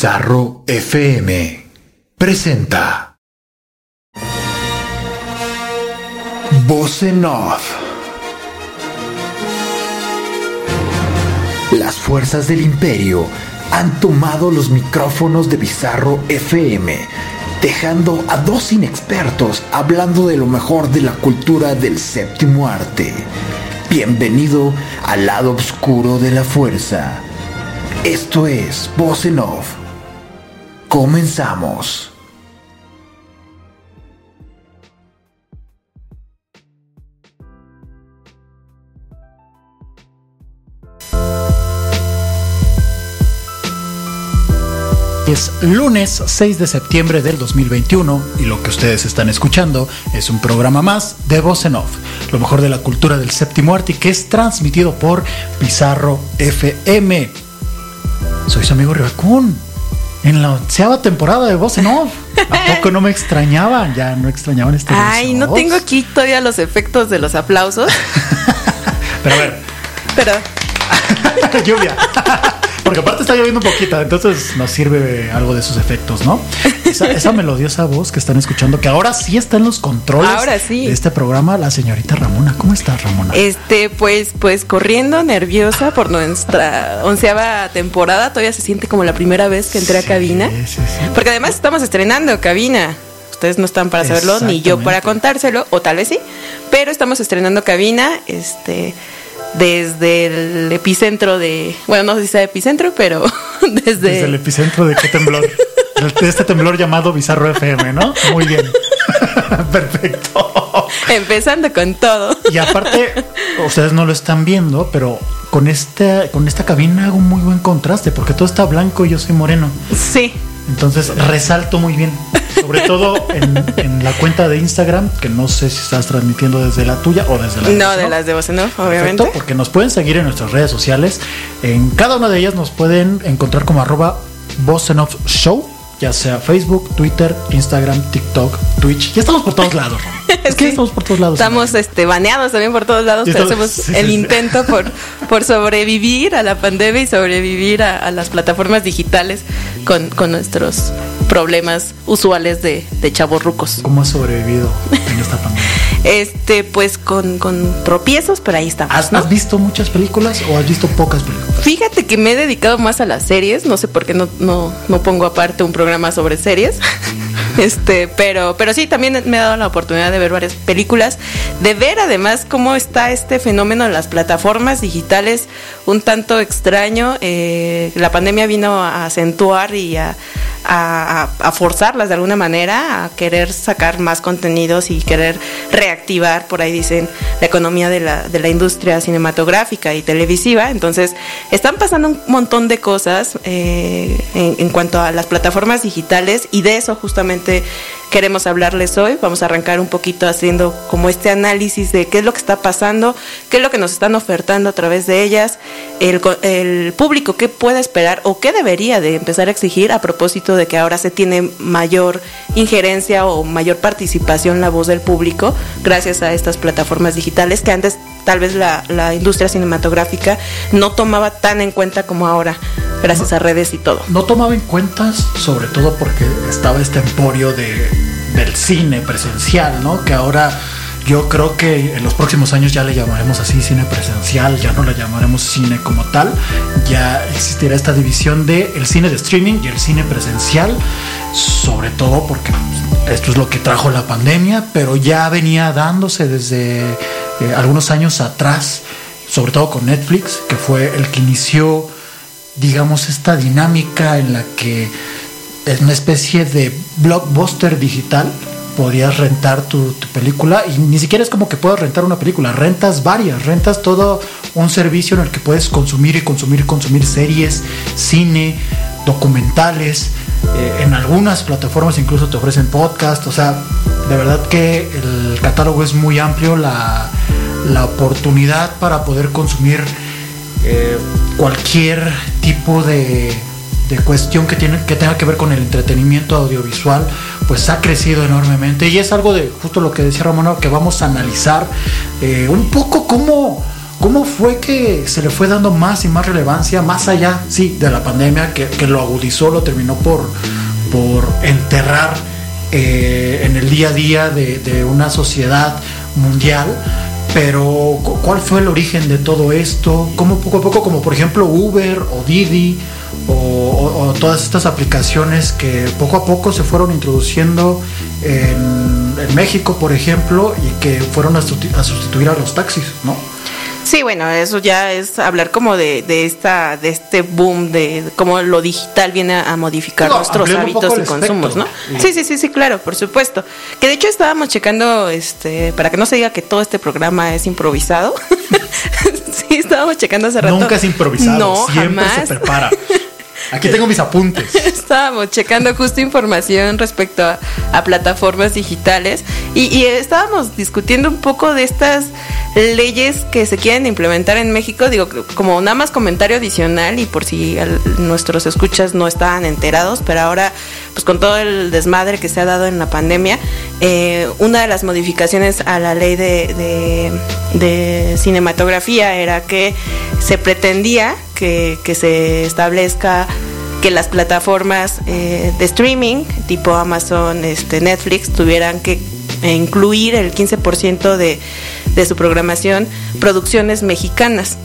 Bizarro FM presenta Voz en. Las fuerzas del imperio han tomado los micrófonos de Bizarro FM, dejando a dos inexpertos hablando de lo mejor de la cultura del séptimo arte. Bienvenido al lado oscuro de la fuerza. Esto es Voz en. Comenzamos. Es lunes 6 de septiembre del 2021 y lo que ustedes están escuchando es un programa más de Voz en Off, lo mejor de la cultura del séptimo arte que es transmitido por Pizarro FM. Soy su amigo Rivacún, en la onceava temporada de Voz en Off. ¿A poco no me extrañaban? Ya no extrañaban este Ay, no tengo aquí todavía los efectos de los aplausos, Pero a ver, pero lluvia. Porque aparte está lloviendo un poquito, entonces nos sirve algo de sus efectos, ¿no? Esa, esa melodiosa voz que están escuchando, que ahora sí está en los controles Ahora sí. de este programa, la señorita Ramona. ¿Cómo estás, Ramona? este, pues, pues corriendo nerviosa por nuestra onceava temporada, todavía se siente como la primera vez que entré a cabina. sí, sí. Porque además estamos estrenando cabina. Ustedes no están para saberlo, ni yo para contárselo, o tal vez sí. Pero estamos estrenando cabina, este, desde el epicentro de, bueno, no sé si sea epicentro, pero desde, Desde el epicentro de qué temblor. de este temblor llamado Bizarro FM, ¿no? Muy bien. Perfecto. empezando con todo. Y aparte, ustedes no lo están viendo, pero con esta, con esta cabina hago un muy buen contraste, porque todo está blanco y yo soy moreno. Sí, Entonces resalto muy bien. Sobre todo en, en la cuenta de Instagram, que no sé si estás transmitiendo desde la tuya o desde la no de las de voz en off, obviamente. Perfecto, porque nos pueden seguir en nuestras redes sociales. En cada una de ellas nos pueden encontrar como arroba Show, ya sea Facebook, Twitter, Instagram, TikTok, Twitch. Ya estamos por todos lados. Rom. Es que Sí. estamos por todos lados. Estamos este, baneados también por todos lados, pero hacemos sí, el sí. intento por, por sobrevivir a la pandemia y sobrevivir a, a las plataformas digitales con, con nuestros problemas usuales de, de chavos rucos. ¿Cómo has sobrevivido en esta pandemia? Este, pues con, con tropiezos, pero ahí estamos. ¿Has, ¿no? has visto muchas películas o has visto pocas películas? Fíjate que me he dedicado más a las series, no sé por qué no, no, no pongo aparte un programa sobre series. Este, pero, pero sí, también me ha dado la oportunidad de ver varias películas, de ver además cómo está este fenómeno de las plataformas digitales un tanto extraño. Eh, la pandemia vino a acentuar y a, forzarlas de alguna manera a querer sacar más contenidos y querer reactivar, por ahí dicen, la economía de la, de la industria cinematográfica y televisiva. Entonces, están pasando un montón de cosas eh, en cuanto a las plataformas digitales y de eso justamente queremos hablarles hoy. Vamos a arrancar un poquito haciendo como este análisis de qué es lo que está pasando, qué es lo que nos están ofertando a través de ellas, el, co- el público qué puede esperar o qué debería de empezar a exigir a propósito de que ahora se tiene mayor injerencia o mayor participación la voz del público gracias a estas plataformas digitales que antes tal vez la, la industria cinematográfica no tomaba tan en cuenta como ahora gracias a redes y todo. No tomaba en cuenta, sobre todo porque estaba este emporio de, del cine presencial, ¿no? Que ahora Yo creo que en los próximos años ya le llamaremos así cine presencial, ya no le llamaremos cine como tal. Ya existirá esta división de el cine de streaming y el cine presencial, sobre todo porque pues, esto es lo que trajo la pandemia, pero ya venía dándose desde eh, algunos años atrás, sobre todo con Netflix, que fue el que inició, digamos, esta dinámica en la que es una especie de blockbuster digital podías rentar tu, película y ni siquiera es como que puedas rentar una película, rentas varias, rentas todo un servicio en el que puedes consumir y consumir y consumir series, cine, documentales, eh, en algunas plataformas incluso te ofrecen podcast, o sea, de verdad que el catálogo es muy amplio, la, la oportunidad para poder consumir eh, cualquier tipo de de cuestión que, tiene, que tenga que ver con el entretenimiento audiovisual, pues ha crecido enormemente y es algo de justo lo que decía Ramón, que vamos a analizar eh, un poco cómo, cómo fue que se le fue dando más y más relevancia, más allá, sí, de la pandemia, que, que lo agudizó, lo terminó por, por enterrar eh, en el día a día de, de una sociedad mundial pero ¿cuál fue el origen de todo esto? ¿Cómo poco a poco, como por ejemplo Uber o Didi o, todas estas aplicaciones que poco a poco se fueron introduciendo en, en México, por ejemplo, y que fueron a, sustitu a sustituir a los taxis, ¿no? Sí, bueno, eso ya es hablar como de, de esta, de este boom de, de cómo lo digital viene a, modificar no, nuestros hábitos y consumos, ¿no? Sí. sí, sí, sí, claro, por supuesto. Que de hecho estábamos checando, este, para que no se diga que todo este programa es improvisado. sí, estábamos checando hace rato. Nunca es improvisado, no, siempre jamás. se prepara. Aquí tengo mis apuntes. Estábamos checando justo información respecto a, plataformas digitales y, y, estábamos discutiendo un poco de estas leyes que se quieren implementar en México. Digo, como nada más comentario adicional y por si al, nuestros escuchas no estaban enterados, pero ahora, pues con todo el desmadre que se ha dado en la pandemia, eh, una de las modificaciones a la ley de, de cinematografía era que se pretendía que, que se establezca que las plataformas eh, de streaming tipo Amazon, este, Netflix tuvieran que incluir el 15% de, de, su programación producciones mexicanas.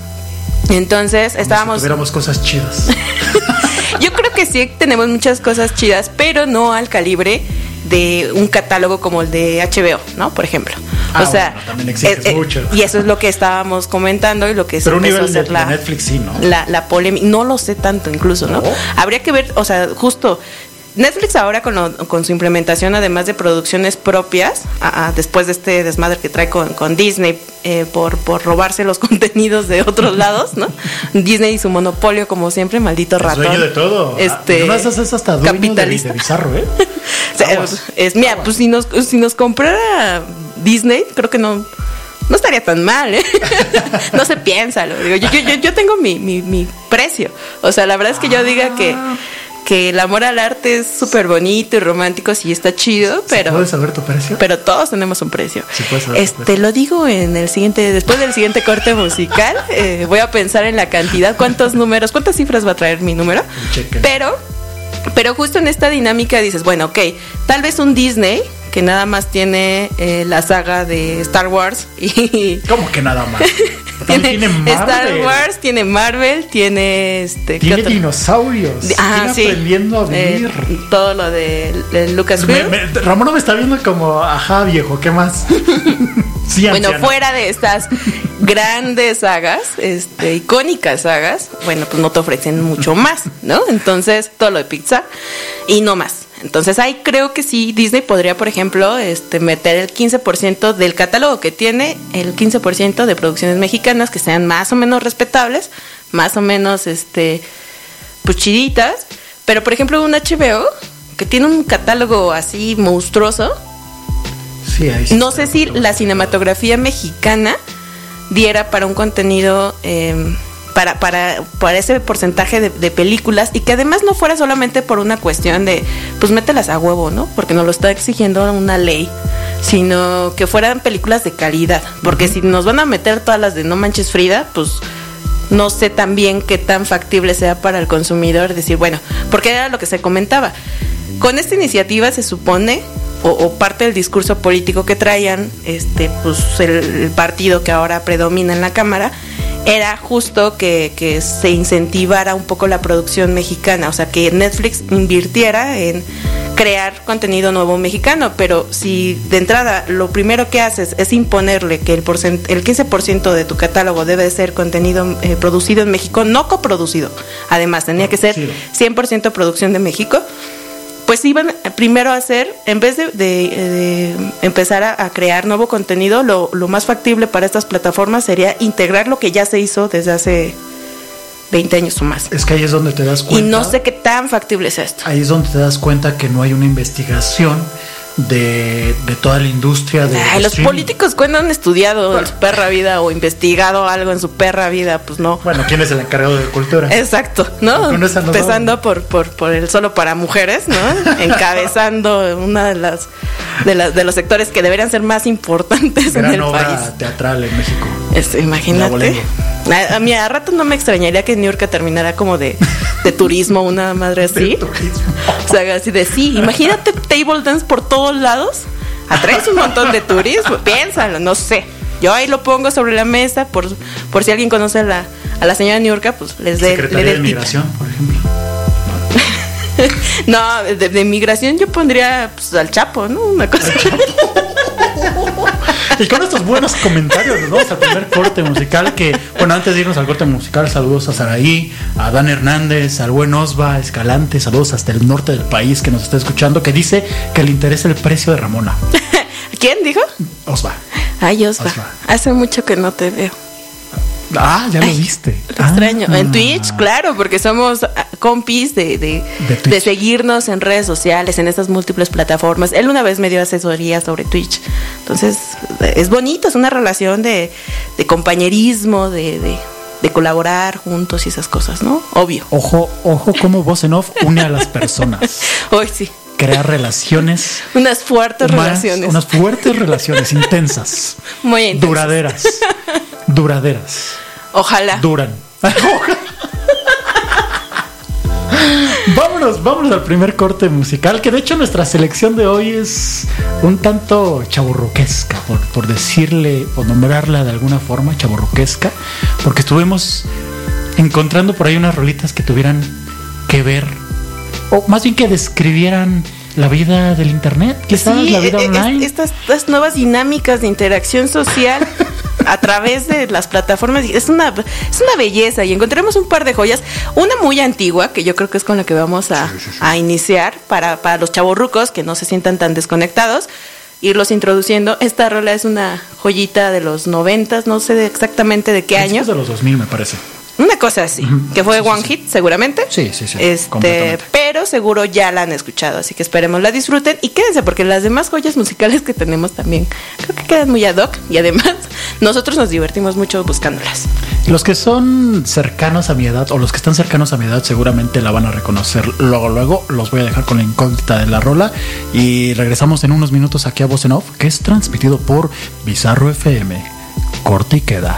Entonces estábamos... Si tuviéramos cosas chidas. Yo creo que sí tenemos muchas cosas chidas, pero no al calibre de un catálogo como el de HBO, ¿no? Por ejemplo. Ah, o sea, bueno, también exige eh, mucho. y eso es lo que estábamos comentando y lo que Pero se un nivel de, la, de Netflix sí, ¿no? la, la polémica. No lo sé tanto incluso, ¿no? ¿No? Habría que ver, o sea, justo Netflix ahora con, lo, con, su implementación, además de producciones propias, a, a, después de este desmadre que trae con, con Disney eh, por, por, robarse los contenidos de otros lados, ¿no? Disney y su monopolio, como siempre, maldito ratón. Es dueño de todo. Este, no es hasta dueño capitalista. De, de bizarro, ¿eh? o sea, es, es, mira, pues si nos, si nos comprara Disney, creo que no no estaría tan mal, ¿eh? no se piensa, lo digo. Yo, yo, yo tengo mi, mi, mi, precio. O sea, la verdad es que yo diga que, que el amor al arte es súper bonito y romántico, sí está chido, pero. ¿Puedes saber tu precio? Pero todos tenemos un precio. Sí, puedes saber este, precio. lo digo en el siguiente, después del siguiente corte musical, eh, voy a pensar en la cantidad, cuántos números, cuántas cifras va a traer mi número. Chequen. Pero, pero justo en esta dinámica dices, bueno, ok, tal vez un Disney que nada más tiene eh, la saga de Star Wars y ¿Cómo que nada más? tiene, tiene Star Wars, tiene Marvel, tiene este tiene dinosaurios, ah, sí. aprendiendo a vivir. Eh, todo lo de, de Lucasfilm. Ramón me está viendo como, ajá, viejo, ¿qué más? sí, bueno, fuera de estas grandes sagas, este, icónicas sagas, bueno, pues no te ofrecen mucho más, ¿no? Entonces, todo lo de Pixar y no más. Entonces ahí creo que sí, Disney podría, por ejemplo, este, meter el 15% del catálogo que tiene, el 15% de producciones mexicanas que sean más o menos respetables, más o menos, este, pues chiditas. Pero, por ejemplo, un HBO que tiene un catálogo así monstruoso. Sí, ahí sí no sé si la cinematografía mexicana diera para un contenido... Eh, para, para, para ese porcentaje de, películas y que además no fuera solamente por una cuestión de, pues mételas a huevo, ¿no? Porque nos lo está exigiendo una ley, sino que fueran películas de calidad. Porque si nos van a meter todas las de No Manches Frida, pues no sé también qué tan factible sea para el consumidor decir, bueno, porque era lo que se comentaba. Con esta iniciativa se supone o, parte del discurso político que traían este pues el partido que ahora predomina en la cámara era justo que, que, se incentivara un poco la producción mexicana, o sea, que Netflix invirtiera en crear contenido nuevo mexicano, pero si de entrada lo primero que haces es imponerle que el, porcent el 15% de tu catálogo debe ser contenido eh, producido en México, no coproducido, además tenía que ser 100% producción de México, pues iban primero a hacer, en vez de, de, de empezar a, a, crear nuevo contenido, lo, lo, más factible para estas plataformas sería integrar lo que ya se hizo desde hace 20 años o más. Es que ahí es donde te das cuenta. Y no sé qué tan factible es esto. Ahí es donde te das cuenta que no hay una investigación de, de toda la industria de Ay, los streaming. políticos cuando han estudiado bueno. en su perra vida o investigado algo en su perra vida pues no. Bueno quién es el encargado de cultura exacto no empezando por, por por el solo para mujeres no encabezando una de las de, la, de los sectores que deberían ser más importantes Gran en el obra país. teatral en México imagínate a, a, mí a rato no me extrañaría que New York terminara como de, de turismo, una madre así. O sea, así de sí. Imagínate table dance por todos lados. Atraes un montón de turismo. Piénsalo, no sé. Yo ahí lo pongo sobre la mesa por, por si alguien conoce a la, a la señora New York, pues les dé. Secretaría de Migración, por ejemplo. no, de, de, migración yo pondría pues, al Chapo, ¿no? Una cosa. Y con estos buenos comentarios nos vamos al primer corte musical que, bueno, antes de irnos al corte musical, saludos a Saraí, a Dan Hernández, al buen Osva Escalante, saludos hasta el norte del país que nos está escuchando, que dice que le interesa el precio de Ramona. ¿Quién dijo? Osva. Ay, Osva. Osva. Hace mucho que no te veo. Ah, ya lo Ay, viste. Lo ah, extraño. En Twitch, claro, porque somos compis de, de, de, de, seguirnos en redes sociales, en estas múltiples plataformas. Él una vez me dio asesoría sobre Twitch. Entonces, es bonito, es una relación de, compañerismo, de, colaborar juntos y esas cosas, ¿no? Obvio. Ojo, ojo, como voz en off une a las personas. Hoy sí. Crea relaciones. Unas fuertes relaciones. Unas fuertes relaciones, intensas. Muy intensas. Duraderas. Duraderas. Ojalá. Duran. vámonos, vámonos al primer corte musical, que de hecho nuestra selección de hoy es un tanto chaburroquesca, por, por decirle o nombrarla de alguna forma, chaburroquesca, porque estuvimos encontrando por ahí unas rolitas que tuvieran que ver, o más bien que describieran la vida del internet, quizás sí, la vida online. Estas, estas nuevas dinámicas de interacción social a través de las plataformas es una, es una belleza y encontramos un par de joyas. Una muy antigua, que yo creo que es con la que vamos a, sí, sí, sí. a iniciar para, para los chavorrucos que no se sientan tan desconectados. Irlos introduciendo. Esta rola es una joyita de los noventas, no sé exactamente de qué año. de los 2000 me parece. Una cosa así, uh -huh. que fue sí, one sí, hit sí. seguramente. Sí, sí, sí. Este, pero seguro ya la han escuchado, así que esperemos la disfruten y quédense porque las demás joyas musicales que tenemos también creo que quedan muy ad hoc y además nosotros nos divertimos mucho buscándolas. Los que son cercanos a mi edad o los que están cercanos a mi edad seguramente la van a reconocer luego, luego. Los voy a dejar con la incógnita de la rola y regresamos en unos minutos aquí a Voz en Off, que es transmitido por Bizarro FM. Corte y queda.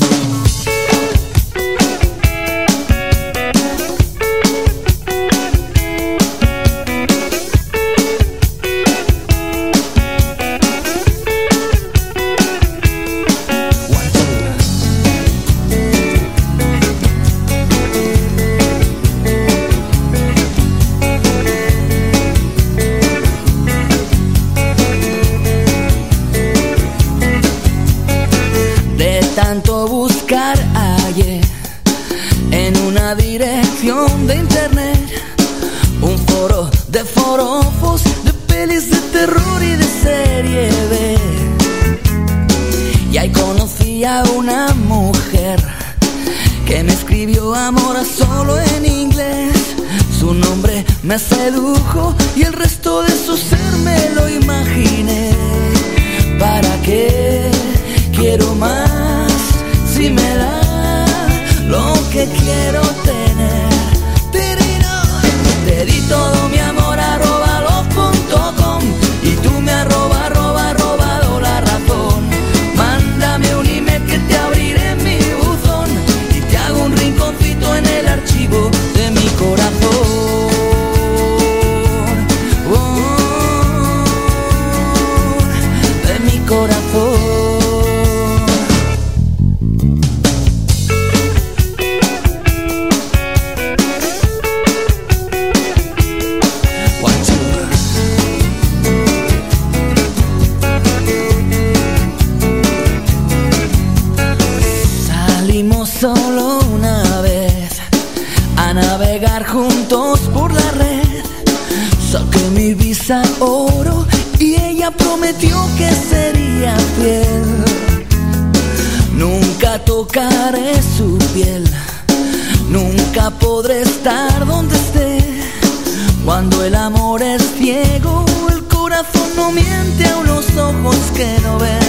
por la red. Saqué mi visa oro y ella prometió que sería fiel. Nunca tocaré su piel, nunca podré estar donde esté. Cuando el amor es ciego, el corazón no miente a unos ojos que no ven.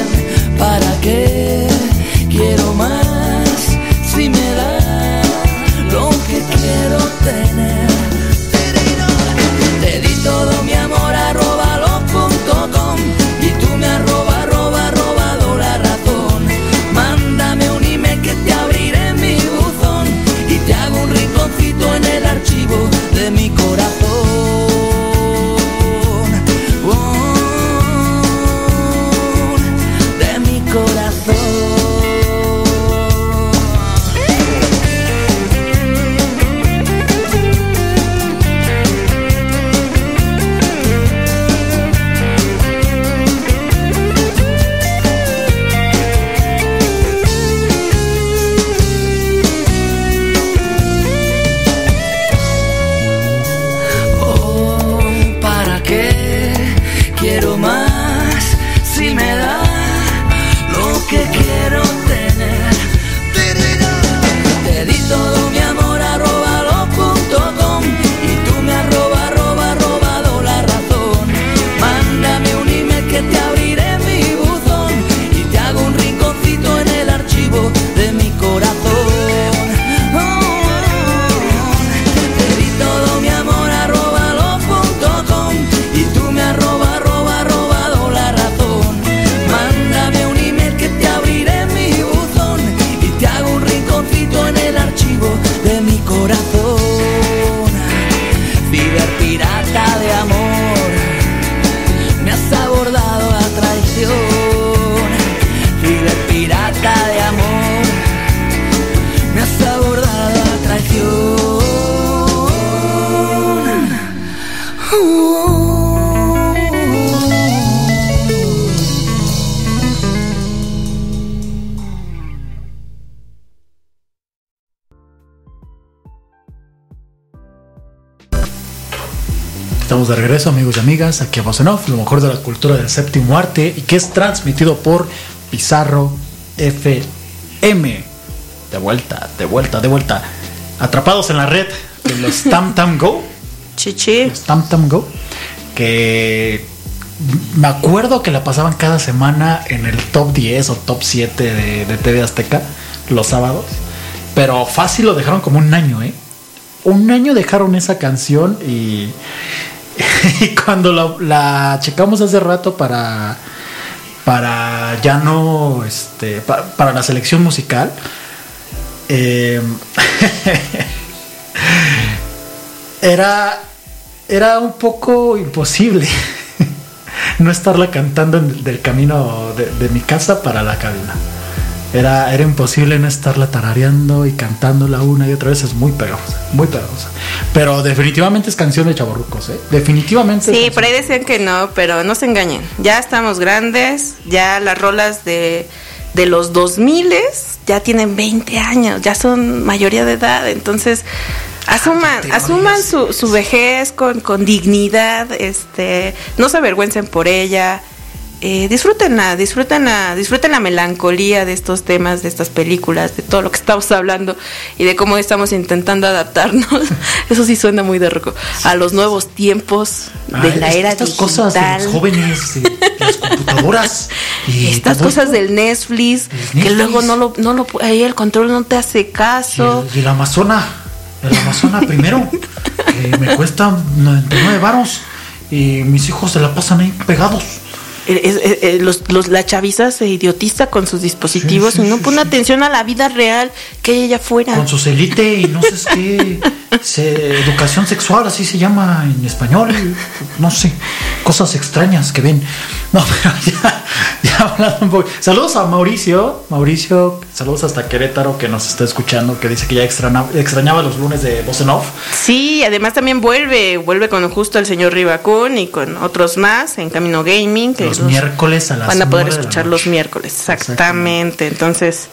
Regreso, amigos y amigas, aquí a Voz en Off, lo mejor de la cultura del séptimo arte y que es transmitido por Pizarro FM. De vuelta, de vuelta, de vuelta. Atrapados en la red de los Tam Tam Go. Chichi. Los Tam Tam Go. Que me acuerdo que la pasaban cada semana en el top 10 o top 7 de, de TV Azteca los sábados. Pero fácil lo dejaron como un año, ¿eh? Un año dejaron esa canción y, y cuando la, checamos hace rato para para ya no este pa- para la selección musical eh, era era un poco imposible no estarla cantando del camino de, de mi casa para la cabina era, era imposible no estarla tarareando y cantándola una y otra vez. Es muy pegajosa, muy pegajosa. Pero definitivamente es canción de chavorrucos, ¿eh? Definitivamente. Sí, por ahí decían que no, pero no se engañen. Ya estamos grandes, ya las rolas de, de los 2000 ya tienen 20 años, ya son mayoría de edad, entonces asuman, asuman su, su vejez con, con dignidad, este, no se avergüencen por ella. Eh, disfrútenla, disfrútenla, disfruten la melancolía de estos temas, de estas películas, de todo lo que estamos hablando y de cómo estamos intentando adaptarnos. Eso sí suena muy de roco. A los nuevos tiempos de Ay, la era estas digital. cosas de los jóvenes, de, las computadoras. Y Estas cosas del Netflix, que luego no lo, no lo, ahí el control no te hace Y caso. el, y el Amazona, el Amazona primero, que me cuesta 99 varos y mis hijos se la pasan ahí pegados. Eh, eh, eh, los, los, la chaviza se idiotiza con sus dispositivos Sí, sí, y no pone atención a la vida real que hay allá afuera. Con su celite y no sé qué, se- educación sexual, así se llama en español, no sé, cosas extrañas que ven. No, pero ya, ya hablando un poco. Saludos a Mauricio, Mauricio, saludos hasta Querétaro que nos está escuchando, que dice que ya extraña- extrañaba los lunes de Voz en Off. Sí, además también vuelve, vuelve con justo el señor Ribacún y con otros más en Camino Gaming. que Los miércoles a las Van a poder escuchar los miércoles, exactamente. Entonces,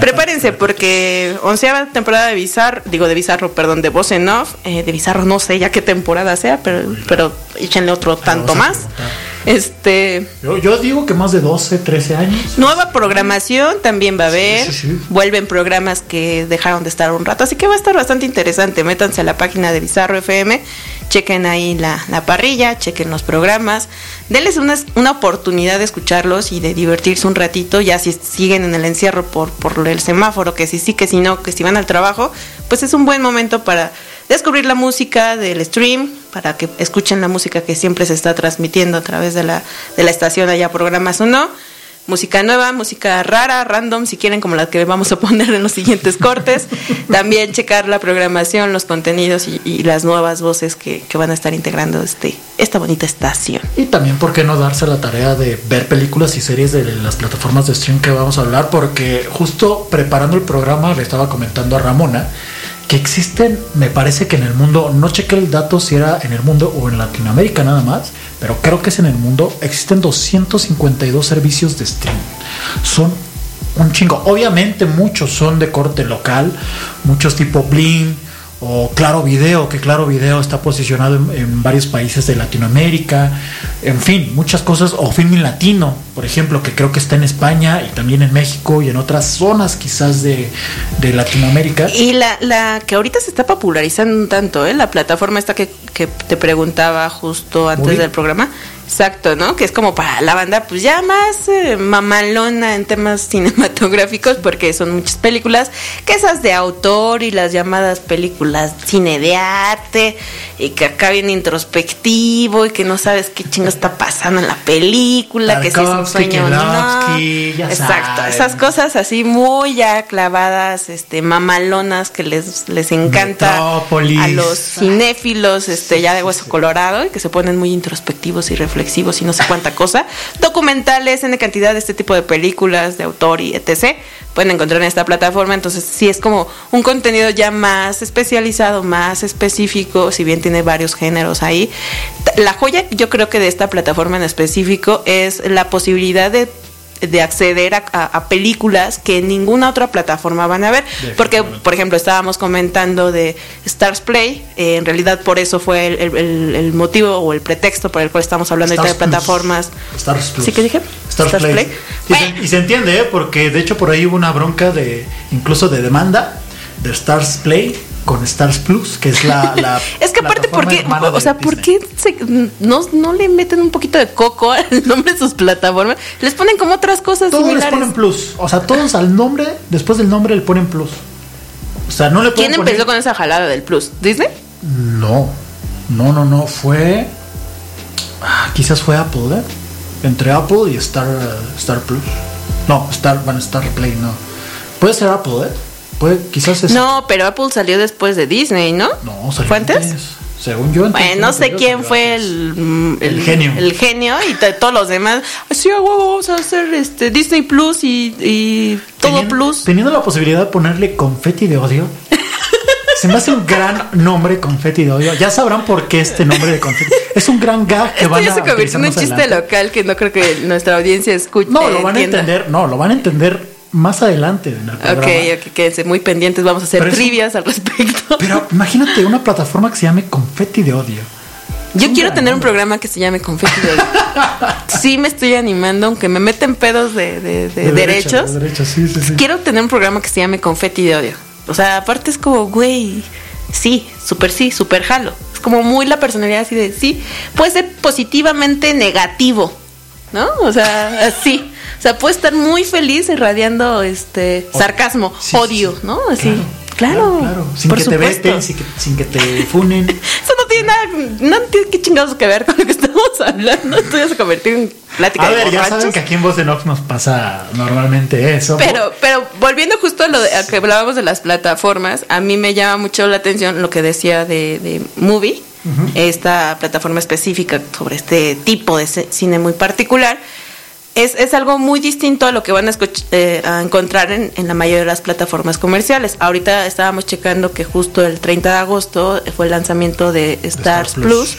Prepárense porque onceava temporada de Bizarro, digo de Bizarro, perdón, de Voz en Off, eh, de Bizarro no sé ya qué temporada sea, pero, pero échenle otro tanto más. preguntar. Este, Yo, yo digo que más de 12, 13 años. nueva programación también va a haber, sí, sí. vuelven programas que dejaron de estar un rato, así que va a estar bastante interesante. Métanse a la página de Bizarro FM, chequen ahí la, la parrilla, chequen los programas, denles una, una oportunidad de escucharlos y de divertirse un ratito, ya si siguen en el encierro por, por el semáforo, que si sí, que si no, que si van al trabajo, pues es un buen momento para descubrir la música del stream, para que escuchen la música que siempre se está transmitiendo a través de la, de la estación allá programas o no. Música nueva, música rara, random, si quieren, como la que vamos a poner en los siguientes cortes. También checar la programación, los contenidos y, y las nuevas voces que, que van a estar integrando este, esta bonita estación. Y también, ¿por qué no darse la tarea de ver películas y series de las plataformas de stream que vamos a hablar? Porque justo preparando el programa le estaba comentando a Ramona que existen, me parece que en el mundo, no chequé el dato si era en el mundo o en Latinoamérica nada más, pero creo que es en el mundo, existen 252 servicios de stream. Son un chingo. Obviamente muchos son de corte local, muchos tipo Bling o Claro Video, que Claro Video está posicionado en, en varios países de Latinoamérica, en fin, muchas cosas, o Filmin Latino, por ejemplo, que creo que está en España y también en México y en otras zonas quizás de, de Latinoamérica. Y la, la que ahorita se está popularizando un tanto, ¿eh? La plataforma esta que, que te preguntaba justo antes Movie. del programa. Exacto, ¿no? Que es como para la banda, pues ya más eh, mamalona en temas cinematográficos, porque son muchas películas, que esas de autor y las llamadas películas cine de arte, y que acá viene introspectivo y que no sabes qué chingo está pasando en la película, que si es un sueño o no. Ya Exacto, saben. esas cosas así muy ya clavadas, este, mamalonas que les, les encanta Metrópolis. a los cinéfilos, este, ya de hueso colorado y que se ponen muy introspectivos y reflexivos y no sé cuánta cosa. Documentales, en cantidad de este tipo de películas, de autor y etc. Pueden encontrar en esta plataforma, entonces sí es como un contenido ya más especializado, más específico, si bien tiene varios géneros ahí. La joya yo creo que de esta plataforma en específico es la posibilidad de de acceder a, a- a películas que en ninguna otra plataforma van a ver. Porque, por ejemplo, estábamos comentando de Stars Play, eh, en realidad por eso fue el, el- motivo o el pretexto por el cual estamos hablando ahorita de Plus. plataformas. Stars Plus. ¿Sí que dije? Stars, Stars Play. Play. Y, se, Bueno. y se entiende, ¿eh? porque de hecho por ahí hubo una bronca de incluso de demanda de Stars Play con Stars Plus, que es la, la Es que aparte, ¿por qué? O sea, ¿por qué se- no, no le meten un poquito de coco al nombre de sus plataformas? Les ponen como otras cosas Todos les ponen plus. O sea, todos al nombre, después del nombre le ponen plus. O sea, no le ¿Quién poner- empezó con esa jalada del plus? ¿Disney? No, no, no, no. Fue. ah, quizás fue Apple, ¿eh? Entre Apple y Star, Star Plus. No, Star, bueno, Star Play, no. Puede ser Apple, ¿eh? Puede, quizás es. No, pero Apple salió después de Disney, ¿no? No, salió ¿Fue antes? Según yo. Bueno, no sé quién fue antes. el, El genio. El genio y todos los demás. Sí, a huevo, vamos a hacer este Disney Plus y, y todo Teniendo- Plus. Teniendo la posibilidad de ponerle confeti de odio. Se me hace un gran nombre confeti de odio. Ya sabrán por qué este nombre de confeti. Es un gran gag que Esto van ya a se convirtió en un chiste adelante. local que no creo que nuestra audiencia escuche. No, lo van a entender. No, lo van a entender más adelante en el programa. Ok, ok, quédense muy pendientes. Vamos a hacer Pero eso- trivias al respecto. Pero imagínate una plataforma que se llame Confetti de Odio. Yo quiero tener un programa que se llame Confeti de Odio. Sí, me estoy animando, aunque me meten pedos de, de- de De derechos. de derechos, sí, sí, sí. Quiero tener un programa que se llame Confeti de Odio. O sea, aparte es como, güey, sí, súper sí, súper jalo. Es como muy la personalidad así de, sí, puede ser positivamente negativo, ¿no? O sea, así. O sea, puede estar muy feliz irradiando este sarcasmo, Sí, odio, sí. ¿no? Así. Claro, Sin por que supuesto. te veten, sin que, sin que te funen. Eso no tiene nada, no tiene que chingados que ver con lo que estamos hablando. Esto ya se convirtió en plática A de ver, ya saben que aquí en Voz de Nox nos pasa normalmente eso. Pero, pero volviendo justo a lo de, a que hablábamos de las plataformas, a mí me llama mucho la atención lo que decía de, de Movie, esta plataforma específica sobre este tipo de cine muy particular. Es, es algo muy distinto a lo que van a, eh, a encontrar en, en la mayoría de las plataformas comerciales. Ahorita estábamos checando que justo el 30 de agosto fue el lanzamiento de Stars Plus. Plus.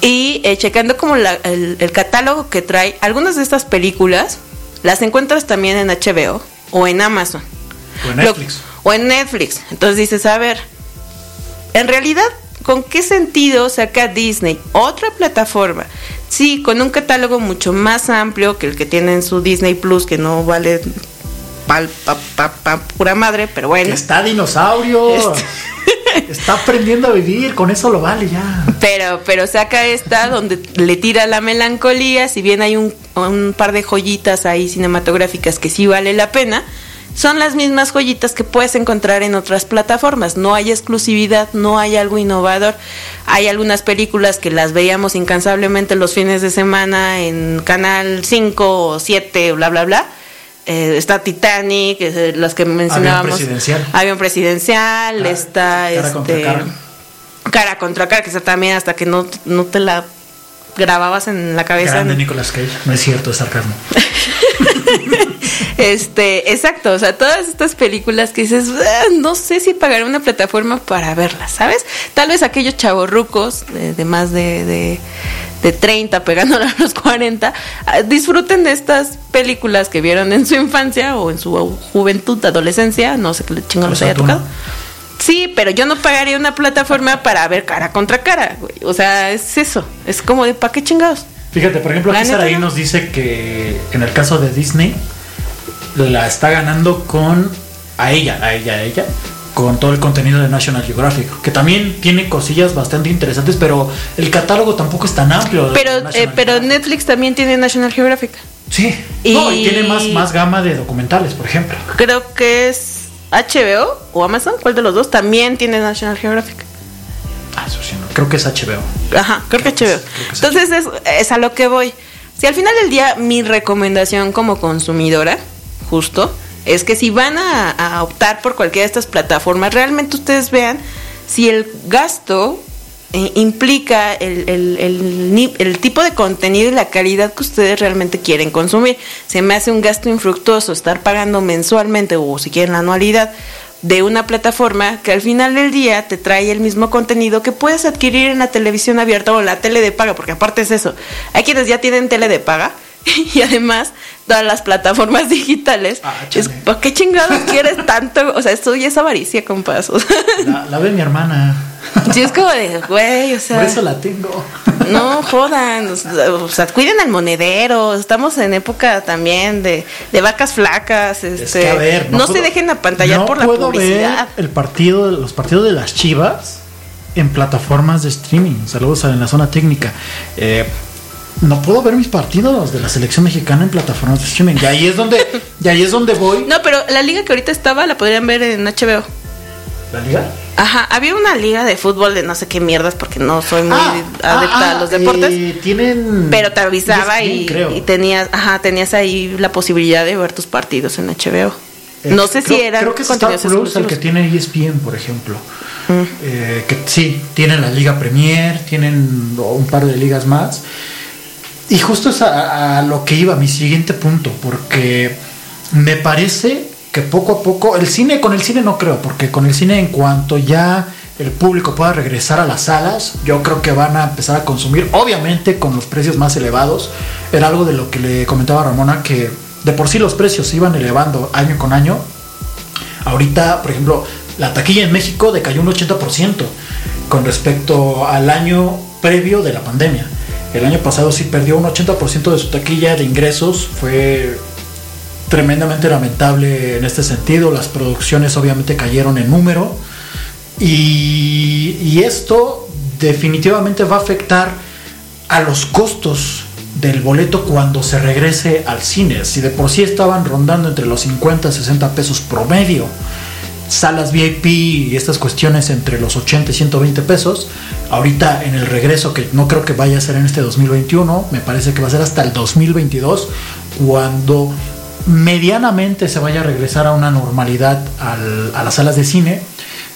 Y eh, checando como la- el, el catálogo que trae, algunas de estas películas las encuentras también en HBO o en Amazon. O en Lo- Netflix. o en Netflix. Entonces dices, a ver, en realidad, ¿con qué sentido saca Disney otra plataforma? Sí, con un catálogo mucho más amplio que el que tiene en su Disney Plus, que no vale pal- pa, pa- pa- pura madre, pero bueno. está dinosaurio. Este. Está aprendiendo a vivir, con eso lo vale ya. Pero, pero saca esta donde le tira la melancolía, si bien hay un, un par de joyitas ahí cinematográficas que sí vale la pena, son las mismas joyitas que puedes encontrar en otras plataformas. No hay exclusividad, no hay algo innovador. Hay algunas películas que las veíamos incansablemente los fines de semana en Canal 5 o 7, bla, bla, bla. Eh, está Titanic, eh, las que mencionábamos. presidencial. Avión presidencial, Cara- está cara contra este cara. cara contra cara, que esa también hasta que no, no te la grababas en la cabeza. Grande Nicolas Cage. No es cierto, es sarcasmo. Este, exacto, o sea, todas estas películas que dices, "Ah, no sé si pagaré una plataforma para verlas, ¿sabes? Tal vez aquellos chavorrucos de, de más de, de, de 30, pegándole a los 40, ah, disfruten de estas películas que vieron en su infancia o en su juventud, adolescencia, no sé qué chingo les haya tocado. Sí, pero yo no pagaría una plataforma para ver cara contra cara, güey. O sea, es eso. Es como de, ¿para qué chingados? Fíjate, por ejemplo, aquí Saraí no. nos dice que en el caso de Disney la está ganando con a ella, a ella, a ella, con todo el contenido de National Geographic, que también tiene cosillas bastante interesantes, pero el catálogo tampoco es tan amplio. Pero, eh, pero. Netflix también tiene National Geographic. Sí. Y- No, y tiene más, más gama de documentales, por ejemplo. Creo que es HBO o Amazon, ¿cuál de los dos? También tiene National Geographic. Ah, eso sí, no. Creo que es HBO. Ajá, creo que Creo que HBO. es- creo que es Entonces es, es a lo que voy. Si al final del día mi recomendación como consumidora, justo, es que si van a, a optar por cualquiera de estas plataformas, realmente ustedes vean si el gasto eh, implica el, el- el ni- el tipo de contenido y la calidad que ustedes realmente quieren consumir. Se me hace un gasto infructuoso estar pagando mensualmente o si quieren la anualidad de una plataforma que al final del día te trae el mismo contenido que puedes adquirir en la televisión abierta o la tele de paga, porque aparte es eso. Hay quienes ya tienen tele de paga y además todas las plataformas digitales. Ah, es. ¿Por qué chingados quieres tanto? O sea, esto ya es avaricia, compas. O sea, La, la ve mi hermana. sí, es como de, güey, o sea. Por eso la tengo. No jodan, o sea, cuiden al monedero. Estamos en época también de, de vacas flacas. Este, Es que, a ver, no, se puedo- dejen apantallar no por la puedo publicidad. ver el partido, los partidos de las Chivas en plataformas de streaming. Saludos a en la zona técnica. Eh, no puedo ver mis partidos de la selección mexicana en plataformas de streaming. Y ahí es donde, y ahí es donde voy. No, pero la liga que ahorita estaba la podrían ver en HBO. ¿La liga? Ajá, había una liga de fútbol de no sé qué mierdas porque no soy muy Ah, adepta ah, a los deportes. eh, tienen. pero te avisaba ESPN, y, creo. y tenías, ajá, tenías ahí la posibilidad de ver tus partidos en HBO. Eh, no sé si eran Creo que Star Plus el que tiene E ESPN, por ejemplo. Mm. Eh, que sí, tienen la Liga Premier, tienen un par de ligas más. Y justo es a, lo que iba, mi siguiente punto, porque me parece que poco a poco, el cine, con el cine no creo, porque con el cine en cuanto ya el público pueda regresar a las salas, yo creo que van a empezar a consumir, obviamente con los precios más elevados. Era algo de lo que le comentaba Ramona, que de por sí los precios se iban elevando año con año. Ahorita, por ejemplo, la taquilla en México decayó un 80% con respecto al año previo de la pandemia. El año pasado sí perdió un 80% de su taquilla de ingresos. Fue tremendamente lamentable en este sentido. Las producciones obviamente cayeron en número. Y, esto definitivamente va a afectar a los costos del boleto cuando se regrese al cine. Si de por sí estaban rondando entre los 50 y 60 pesos promedio, salas VIP y estas cuestiones entre los 80 y 120 pesos, ahorita en el regreso, que no creo que vaya a ser en este 2021, me parece que va a ser hasta el 2022, cuando medianamente se vaya a regresar a una normalidad al- a las salas de cine,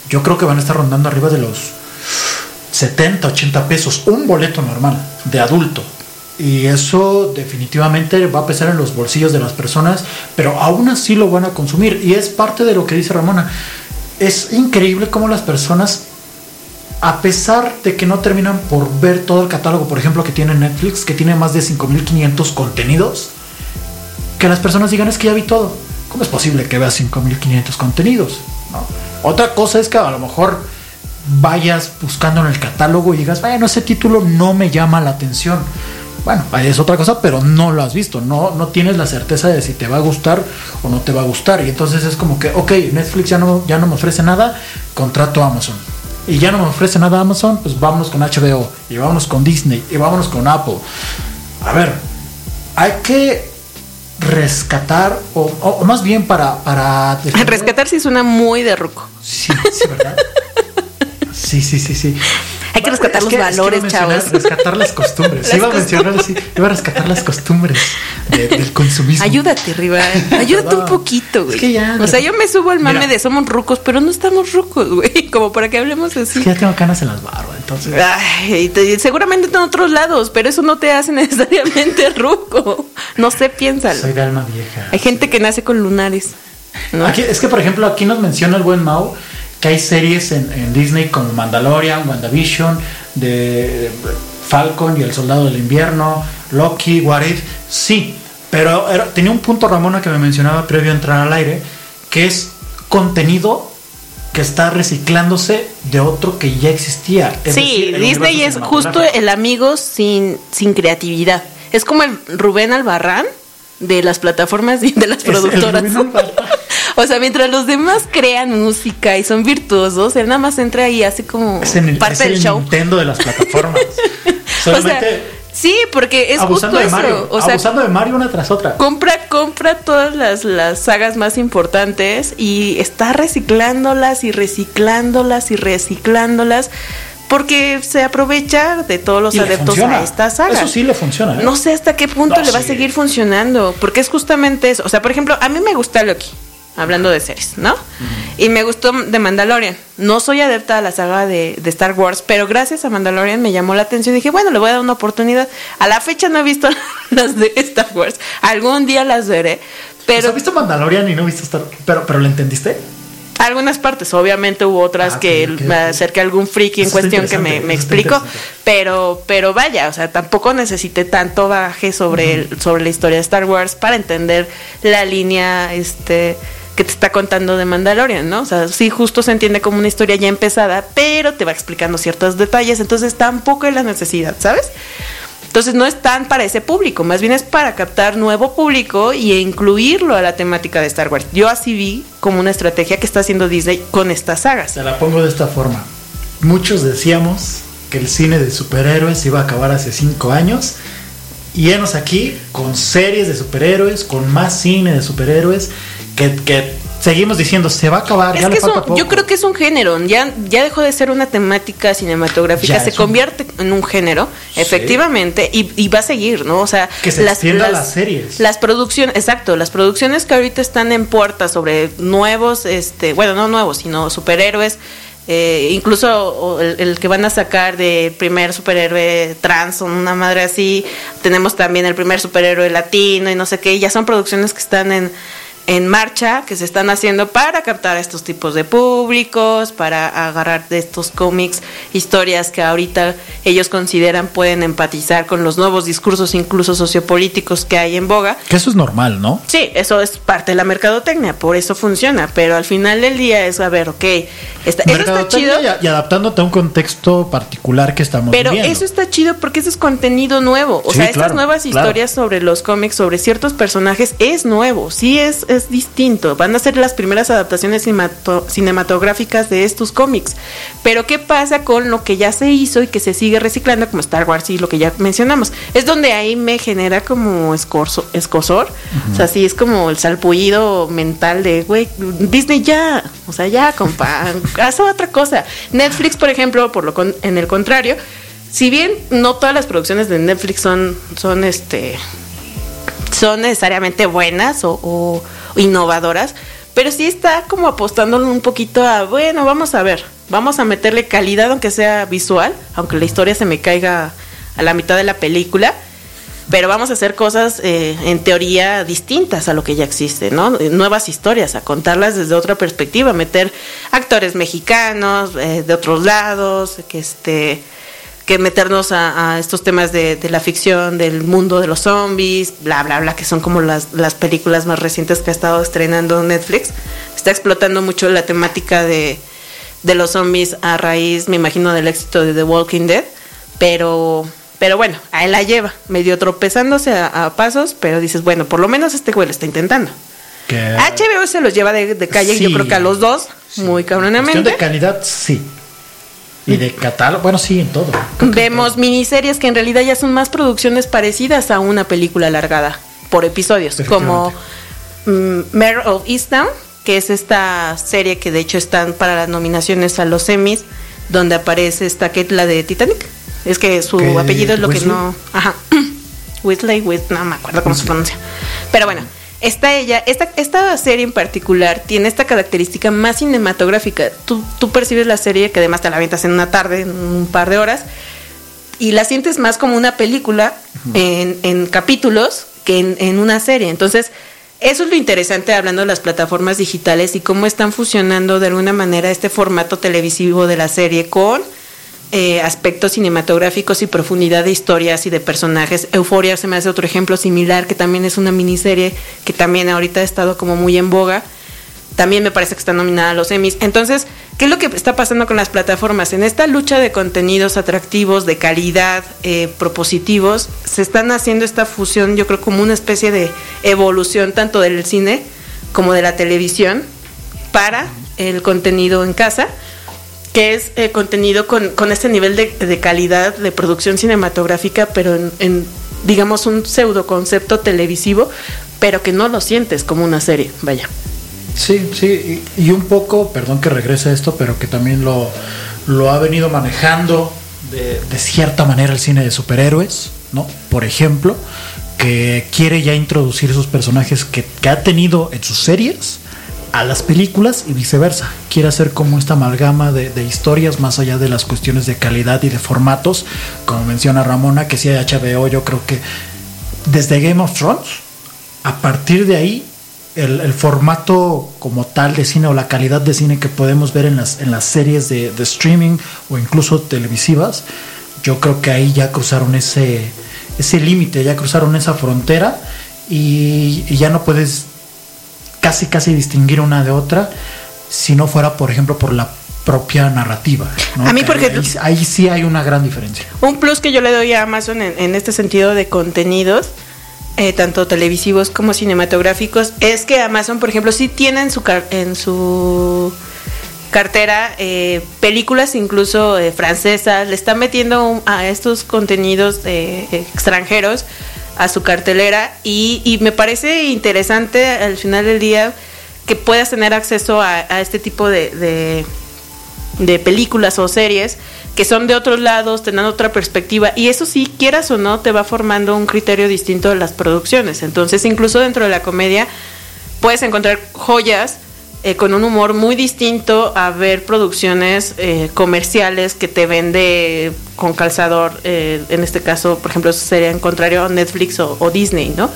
yo creo que van a estar rondando arriba de los 70, 80 pesos, un boleto normal de adulto. Y eso definitivamente va a pesar en los bolsillos de las personas, pero aún así lo van a consumir. Y es parte de lo que dice Ramona. Es increíble cómo las personas, a pesar de que no terminan por ver todo el catálogo, por ejemplo, que tiene Netflix, que tiene más de 5.500 contenidos, que las personas digan es que ya vi todo. ¿cómo es posible que veas 5500 contenidos? Otra cosa es que a lo mejor vayas buscando en el catálogo y digas, bueno, ese título no me llama la atención. Bueno, ahí es otra cosa, pero no lo has visto, no, no tienes la certeza de si te va a gustar o no te va a gustar. Y entonces es como que, ok, Netflix ya no, ya no me ofrece nada, contrato a Amazon. Y ya no me ofrece nada Amazon, pues vámonos con HBO, y vámonos con Disney, y vámonos con Apple. A ver, hay que rescatar, o, más bien para... para defender- Rescatar sí suena muy de ruco. Sí, sí, ¿verdad? Sí, sí, sí, sí. Hay que rescatar Es los es que valores, mencionar chavos. Rescatar las costumbres. Las iba a mencionar así, iba a rescatar las costumbres de- del consumismo. Ayúdate, Riva. Ayúdate un poquito, güey. Es que ya, o sea, yo me subo al mame Mira. de somos rucos, pero no estamos rucos, güey. Como para que hablemos Es así. que ya tengo canas en las barbas, entonces. Ay, te- seguramente en otros lados, pero eso no te hace necesariamente ruco. No sé, piénsalo. Soy de alma vieja. Hay gente que nace con lunares. ¿no? Aquí- es que, por ejemplo, aquí nos menciona el buen Mau que hay series en, en Disney como Mandalorian, WandaVision, de Falcon y el Soldado del Invierno, Loki, What If. Sí, pero era- tenía un punto Ramona que me mencionaba previo a entrar al aire, que es contenido que está reciclándose de otro que ya existía. Es Sí, decir, Disney es justo el amigo sin, sin creatividad. Es como el Rubén Albarrán de las plataformas y de las productoras. O sea, mientras los demás crean música y son virtuosos, él nada más entra ahí y hace como Es en el, parte es del el show. Nintendo de las plataformas. O sea, Solamente sí, porque es abusando justo de Mario. eso. O sea, abusando de Mario una tras otra. compra, compra todas las, las sagas más importantes y está reciclándolas y reciclándolas y reciclándolas porque se aprovecha de todos los Y adeptos a esta saga. Eso sí le funciona. ¿eh? No sé hasta qué punto No, le va a seguir funcionando, porque es justamente eso. O sea, por ejemplo, a mí me gusta Loki, hablando de series, ¿no? Y me gustó de Mandalorian. No soy adepta a la saga de, de Star Wars, pero gracias a Mandalorian me llamó la atención y dije, bueno, le voy a dar una oportunidad. A la fecha no he visto las de Star Wars. Algún día las veré, Pero has visto Mandalorian y no viste Star pero pero lo entendiste? Algunas partes, obviamente hubo otras Ah, que me acerqué a algún friki en cuestión que me, me explico, pero pero vaya, o sea, tampoco necesité tanto baje sobre el- sobre la historia de Star Wars para entender la línea este que te está contando de Mandalorian, ¿no? O sea, sí justo se entiende como una historia ya empezada, pero te va explicando ciertos detalles, entonces tampoco es la necesidad, ¿sabes? Entonces no es tan para ese público, más bien es para captar nuevo público y incluirlo a la temática de Star Wars. Yo así vi como una estrategia que está haciendo Disney con estas sagas. Se la pongo de esta forma. Muchos decíamos que el cine de superhéroes iba a acabar hace cinco años. Y enos aquí con series de superhéroes, con más cine de superhéroes, que, que seguimos diciendo se va a acabar. Es ya que le un- poco. yo creo que es un género, ya, ya dejó de ser una temática cinematográfica, Ya se un- convierte en un género, Sí. efectivamente, y, y va a seguir, ¿no? O sea, Que se a las series. Las producciones, exacto, las producciones que ahorita están en puerta sobre nuevos, este, bueno, no nuevos, sino superhéroes, eh, incluso el, el que van a sacar de primer superhéroe trans o una madre así, tenemos también el primer superhéroe latino y no sé qué, y ya son producciones que están en en marcha que se están haciendo para captar a estos tipos de públicos, para agarrar de estos cómics historias que ahorita ellos consideran pueden empatizar con los nuevos discursos incluso sociopolíticos que hay en boga. Que eso es normal, ¿no? Sí, eso es parte de la mercadotecnia, por eso funciona, pero al final del día es, a ver, ok, está, eso está chido. Y, adaptándote a un contexto particular que estamos Pero viviendo. eso está chido porque eso es contenido nuevo. O Sí, sea, estas nuevas claro. historias sobre los cómics, sobre ciertos personajes, es nuevo. Sí, es, es distinto. Van a ser las primeras adaptaciones cinemato- cinematográficas de estos cómics. Pero, ¿qué pasa con lo que ya se hizo y que se sigue reciclando, como Star Wars y lo que ya mencionamos? Es donde ahí me genera como escorzo- escosor. O sea, sí, es como el salpullido mental de, güey, Disney ya. O sea, ya, compa, haz otra cosa. Netflix, por ejemplo, por lo con- en el contrario, si bien no todas las producciones de Netflix son, son este son necesariamente buenas o, o innovadoras, pero sí está como apostándole un poquito a, bueno, vamos a ver, vamos a meterle calidad aunque sea visual, aunque la historia se me caiga a la mitad de la película, pero vamos a hacer cosas eh, en teoría distintas a lo que ya existe, ¿no? Nuevas historias, a contarlas desde otra perspectiva, meter actores mexicanos eh, de otros lados, que este que meternos a, a estos temas de, de la ficción, del mundo de los zombies, bla, bla, bla, que son como las, las películas más recientes que ha estado estrenando Netflix. Está explotando mucho la temática de, de los zombies a raíz, me imagino, del éxito de The Walking Dead, pero... Pero bueno, ahí la lleva, medio tropezándose a, a pasos, pero dices, bueno, por lo menos este güey lo está intentando. Que, HBO se los lleva de, de calle, Sí. yo creo que a los dos, muy cabronamente. de calidad, sí. Y de catálogo, bueno, sí, en todo. Vemos miniseries que en realidad ya son más producciones parecidas a una película alargada por episodios, como mm, Mare of Easttown, que es esta serie que de hecho están para las nominaciones a los Emmys, donde aparece esta Kate, la de Titanic. Es que su apellido es lo que no. Ajá. Whitley, Whit, no me acuerdo cómo se pronuncia. Pero bueno, está ella. Esta, esta serie en particular tiene esta característica más cinematográfica. Tú, tú percibes la serie, que además te la avientas en una tarde, en un par de horas, y la sientes más como una película en, en capítulos que en, en una serie. Entonces, eso es lo interesante hablando de las plataformas digitales y cómo están fusionando de alguna manera este formato televisivo de la serie con eh, aspectos cinematográficos y profundidad de historias y de personajes. Euforia se me hace otro ejemplo similar, que también es una miniserie que también ahorita ha estado como muy en boga. También me parece que está nominada a los Emmys. Entonces, ¿qué es lo que está pasando con las plataformas? En esta lucha de contenidos atractivos, de calidad, eh, propositivos, se están haciendo esta fusión, yo creo, como una especie de evolución tanto del cine como de la televisión para el contenido en casa que es eh, contenido con, con este nivel de, de calidad de producción cinematográfica, pero en, digamos, un pseudo concepto televisivo, pero que no lo sientes como una serie, vaya. Sí, sí, y, un poco, perdón que regrese a esto, pero que también lo, lo ha venido manejando de, de cierta manera el cine de superhéroes, ¿no? Por ejemplo, que quiere ya introducir esos personajes que, que ha tenido en sus series a las películas y viceversa. Quiere hacer como esta amalgama de, historias más allá de las cuestiones de calidad y de formatos, como menciona Ramona, que si hay HBO, yo creo que desde Game of Thrones, a partir de ahí, el, formato como tal de cine o la calidad de cine que podemos ver en las, series de, streaming o incluso televisivas, yo creo que ahí ya cruzaron ese, límite, ya cruzaron esa frontera y ya no puedes casi casi distinguir una de otra si no fuera por ejemplo por la propia narrativa. ¿no? A mí porque ahí, ahí, sí hay una gran diferencia. Un plus que yo le doy a Amazon en, en este sentido de contenidos, eh, tanto televisivos como cinematográficos, es que Amazon, por ejemplo, sí tiene en su, en su cartera eh, películas incluso eh, francesas, le está metiendo a estos contenidos extranjeros a su cartelera y, y, me parece interesante al final del día que puedas tener acceso a, a este tipo de, de, de, películas o series que son de otros lados, te dan otra perspectiva y eso sí, quieras o no, te va formando un criterio distinto de las producciones. Entonces, incluso dentro de la comedia puedes encontrar joyas eh, con un humor muy distinto a ver producciones eh, comerciales que te vende con calzador, eh, en este caso, por ejemplo, sería en contrario a Netflix o, o Disney, ¿no?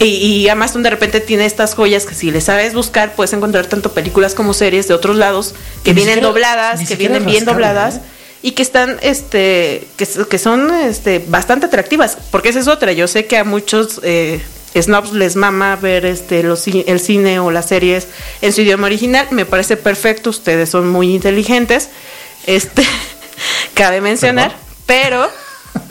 Y, y, Amazon de repente tiene estas joyas que si le sabes buscar puedes encontrar tanto películas como series de otros lados que ni vienen siquiera, dobladas, que vienen bien dobladas. Y que están, este, que, que, son este, bastante atractivas, porque esa es otra. Yo sé que a muchos eh, snobs les mama ver este los, el cine o las series en su idioma original. Me parece perfecto, ustedes son muy inteligentes. Este cabe mencionar, pero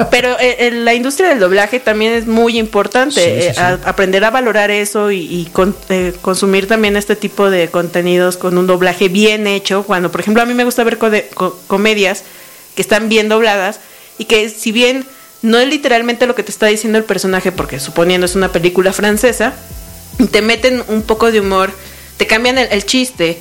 pero eh, la industria del doblaje también es muy importante. Sí, sí, sí. Eh, a, aprender a valorar eso y, y con, eh, consumir también este tipo de contenidos con un doblaje bien hecho. Cuando, por ejemplo, a mí me gusta ver co comedias que están bien dobladas y que si bien no es literalmente lo que te está diciendo el personaje, porque suponiendo es una película francesa, te meten un poco de humor, te cambian el, el chiste,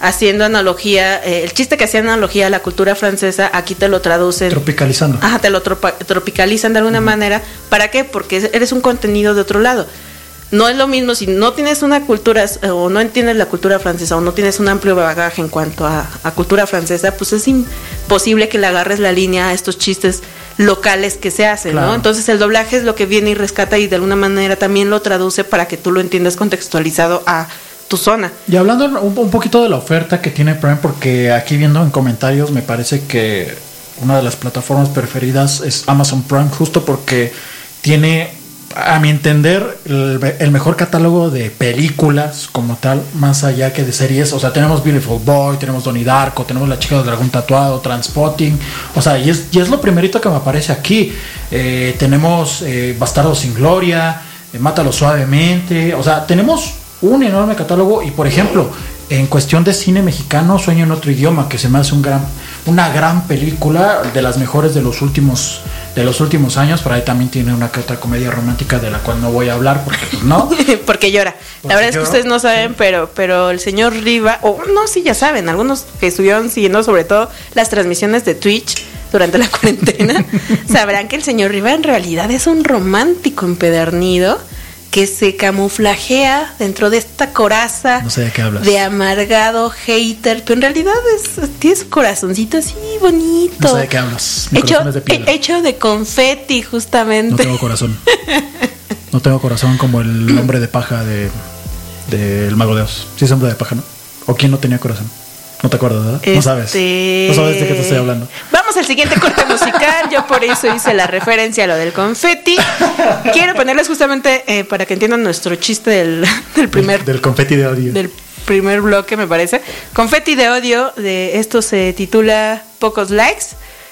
haciendo analogía, eh, el chiste que hacía analogía a la cultura francesa, aquí te lo traducen. Tropicalizando. Ajá, te lo tropa, tropicalizan de alguna uh -huh. manera. ¿Para qué? Porque eres un contenido de otro lado. No es lo mismo si no tienes una cultura o no entiendes la cultura francesa o no tienes un amplio bagaje en cuanto a, a cultura francesa, pues es imposible que le agarres la línea a estos chistes locales que se hacen, claro. ¿no? Entonces el doblaje es lo que viene y rescata y de alguna manera también lo traduce para que tú lo entiendas contextualizado a tu zona. Y hablando un, un poquito de la oferta que tiene Prime, porque aquí viendo en comentarios me parece que una de las plataformas preferidas es Amazon Prime, justo porque tiene, a mi entender, el, mejor catálogo de películas como tal, más allá que de series. O sea, tenemos Beautiful Boy, tenemos Donnie Darko, tenemos La chica del dragón tatuado, Transpotting. O sea, y es, y es lo primerito que me aparece aquí. Eh, tenemos eh, Bastardo sin Gloria, eh, Mátalo suavemente. O sea, tenemos un enorme catálogo y, por ejemplo, en cuestión de cine mexicano, Sueño en otro idioma, que se me hace un gran, una gran película, de las mejores de los últimos, de los últimos años. Por ahí también tiene una que otra comedia romántica de la cual no voy a hablar porque pues, no. Porque llora. Porque la verdad es que ustedes no saben, pero, pero el señor Riva, o no, sí ya saben, algunos que estuvieron siguiendo sobre todo las transmisiones de Twitch durante la cuarentena, sabrán que el señor Riva en realidad es un romántico empedernido que se camuflajea dentro de esta coraza No sé de qué hablas. de amargado hater, pero en realidad es, tiene su corazoncito así bonito. No sé de qué hablas. Mi Hecho, es de piedra. he- hecho de confeti, No justamente. tengo corazón. No tengo corazón como el hombre de paja de del Mago de Oz. Sí es hombre de paja, ¿no? ¿O quién no tenía corazón? No te acuerdas, ¿verdad? No sabes. No sabes de qué te estoy hablando. Vamos al siguiente corte musical. Yo por eso hice la referencia a lo del confeti. Quiero ponerles justamente eh, para que entiendan nuestro chiste del, del primer Del, del confeti de odio. del primer bloque, me parece. Confeti de odio. De esto se titula Pocos likes.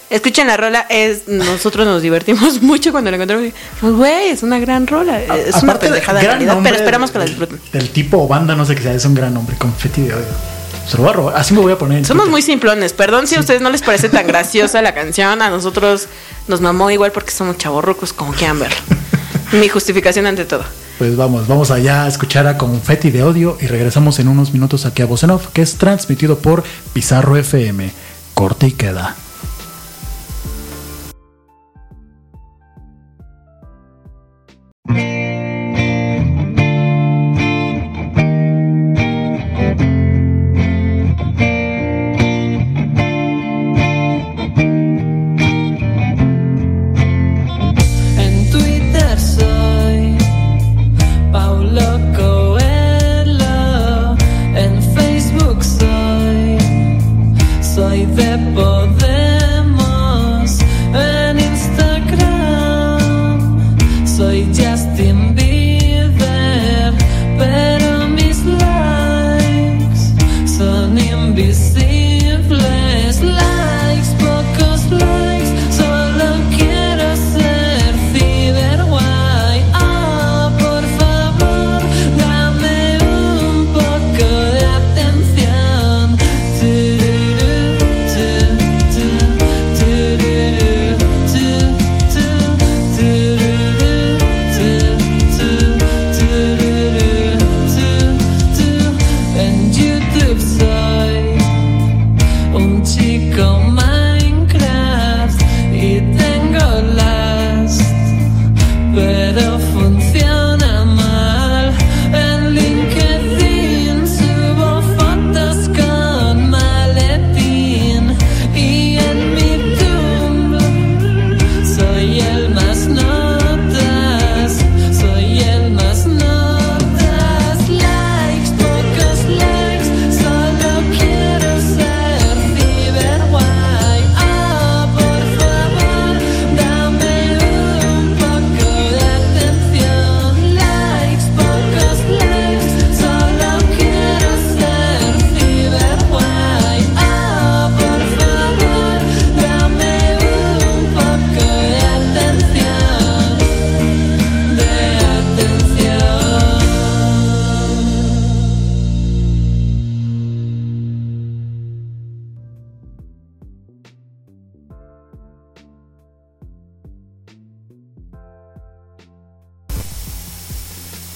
Escuchen la rola, es nosotros nos divertimos mucho cuando la encontramos. Pues güey, es una gran rola, es una Aparte de- pendejada realidad, pero esperamos que la disfruten. Del tipo o banda, no sé qué sea, es un gran nombre. Confeti de odio. Se lo voy a robar. Así me voy a poner en Somos Twitter. muy simplones. Perdón si a ustedes no les parece tan graciosa la canción. A nosotros nos mamó igual porque somos chavorrucos, como quieran verlo. Mi justificación ante todo. Pues vamos, vamos allá a escuchar a Confeti de Odio y regresamos en unos minutos aquí a Voz en Off, que es transmitido por Pizarro FM. Corte y queda.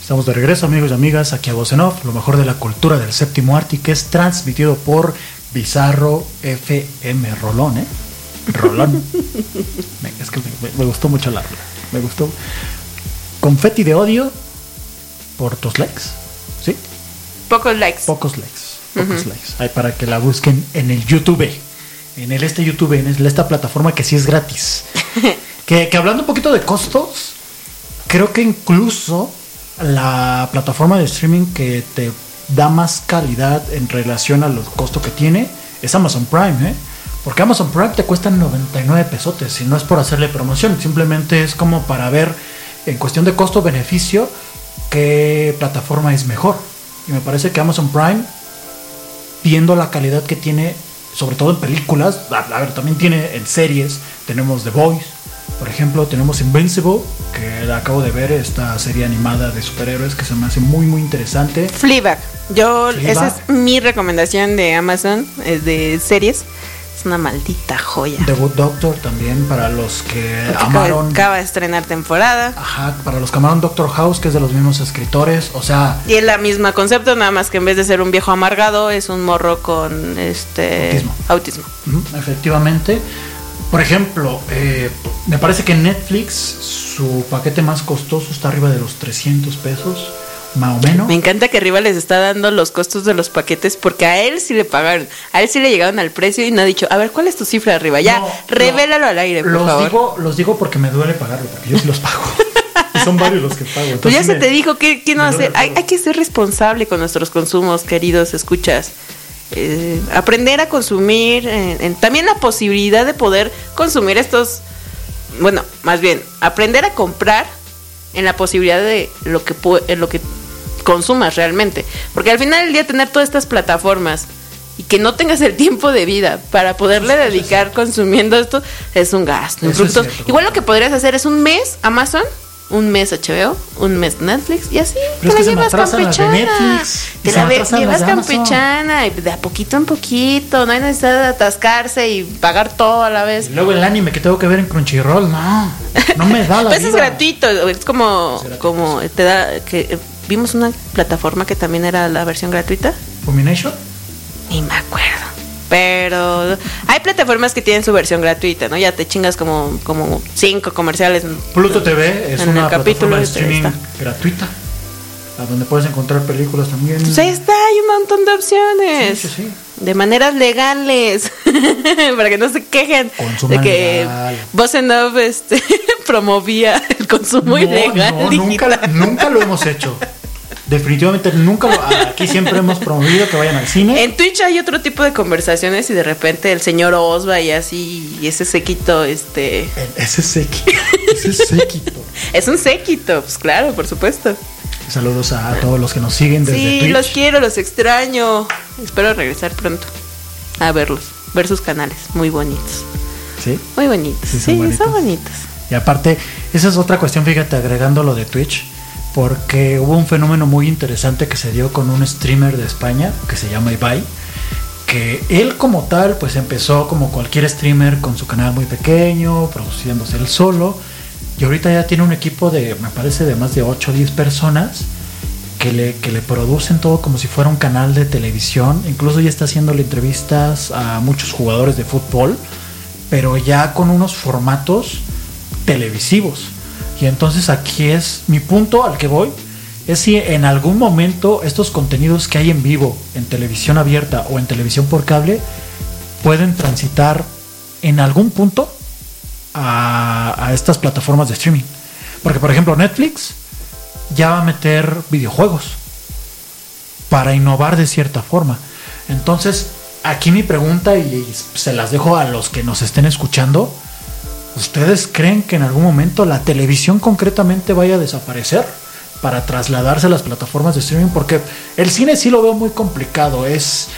Estamos de regreso, amigos y amigas, aquí a Voz en Off, lo mejor de la cultura del séptimo arte, que es transmitido por Bizarro FM Rolón, ¿eh? Rolón. Me- es que me, me gustó mucho la rola, me gustó. Confeti de odio por tus likes, ¿sí? Pocos likes. Pocos likes, pocos likes. Hay para que la busquen en el YouTube, en el este YouTube, en esta plataforma que sí es gratis. que, que hablando un poquito de costos, creo que incluso la plataforma de streaming que te da más calidad en relación al costo que tiene es Amazon Prime, ¿eh? Porque Amazon Prime te cuesta 99 pesotes y no es por hacerle promoción, simplemente es como para ver en cuestión de costo-beneficio qué plataforma es mejor. Y me parece que Amazon Prime, viendo la calidad que tiene, sobre todo en películas, a, ver, también tiene en series, tenemos The Voice, por ejemplo, tenemos Invincible, que la acabo de ver, esta serie animada de superhéroes que se me hace muy, muy interesante. Fleabag. Yo, Fleabag. esa es mi recomendación de Amazon, es de series. Es una maldita joya. The Good Doctor también, para los que Porque amaron. acaba de estrenar temporada. Ajá, para los que amaron Doctor House, que es de los mismos escritores. O sea, Y es la misma concepto, nada más que en vez de ser un viejo amargado, es un morro con este Autismo. autismo. efectivamente. Por ejemplo, eh, me parece que Netflix su paquete más costoso está arriba de los 300 pesos, más o menos. Me encanta que arriba les está dando los costos de los paquetes porque a él sí le pagaron, a él sí le llegaron al precio y no ha dicho, a ver, ¿cuál es tu cifra arriba? Ya, No, revélalo no. al aire, por los favor. Digo, los digo porque me duele pagarlo, porque yo sí los pago. Y son varios los que pago. Pues ya entonces se me- te dijo, ¿qué, qué no hacer? Hay, hay que ser responsable con nuestros consumos, queridos escuchas. Eh, aprender a consumir, eh, en- también la posibilidad de poder consumir estos, bueno, más bien, aprender a comprar en la posibilidad de lo que, en lo que consumas realmente. Porque al final del día tener todas estas plataformas y que no tengas el tiempo de vida para poderle dedicar consumiendo esto es un gasto. Cierto. igual lo que podrías hacer es un mes Amazon, un mes HBO, un mes Netflix y así Pero te que la llevas campechana. Te la llevas campechana y de a poquito en poquito, no hay necesidad de atascarse y pagar todo a la vez. Y luego el anime que tengo que ver en Crunchyroll, no. No me da la Pues es vida. gratuito, es como, Es gratuito, como te da, que eh, vimos una plataforma que también era la versión gratuita. Fumination. Ni me acuerdo. Pero hay plataformas que tienen su versión gratuita, ¿no? Ya te chingas como, como cinco comerciales. Pluto TV es En una el capítulo plataforma de streaming gratuita. A donde puedes encontrar películas también. Pues ahí está, hay un montón de opciones. Sí, sí, sí. De maneras legales. Para que no se quejen Consuman de que Love, este, promovía el consumo No, ilegal. no, nunca, nunca lo hemos hecho. Definitivamente nunca lo. Aquí siempre hemos promovido que vayan al cine. En Twitch hay otro tipo de conversaciones y de repente el señor Osva y así, y ese séquito, este. El- Ese séquito. Ese séquito. Es un séquito, pues claro, por supuesto. Saludos a todos los que nos siguen desde Sí, Twitch. los quiero, los extraño. Espero regresar pronto a verlos, ver sus canales, muy bonitos. Sí. Muy bonitos. Sí, Sí, son son, bonitos. Y aparte, esa es otra cuestión, fíjate, agregando lo de Twitch, porque hubo un fenómeno muy interesante que se dio con un streamer de España que se llama Ibai, que él como tal, pues empezó como cualquier streamer con su canal muy pequeño, produciéndose él solo, y ahorita ya tiene un equipo de, me parece, de más de 8 o 10 personas que le, que le producen todo como si fuera un canal de televisión, incluso ya está haciéndole entrevistas a muchos jugadores de fútbol, pero ya con unos formatos televisivos. Y entonces aquí es mi punto al que voy, es si en algún momento estos contenidos que hay en vivo, en televisión abierta o en televisión por cable, pueden transitar en algún punto a, a estas plataformas de streaming. Porque por ejemplo Netflix ya va a meter videojuegos para innovar de cierta forma. Entonces, aquí mi pregunta, y se las dejo a los que nos estén escuchando, ¿ustedes creen que en algún momento la televisión concretamente vaya a desaparecer para trasladarse a las plataformas de streaming? Porque el cine sí lo veo muy complicado, es,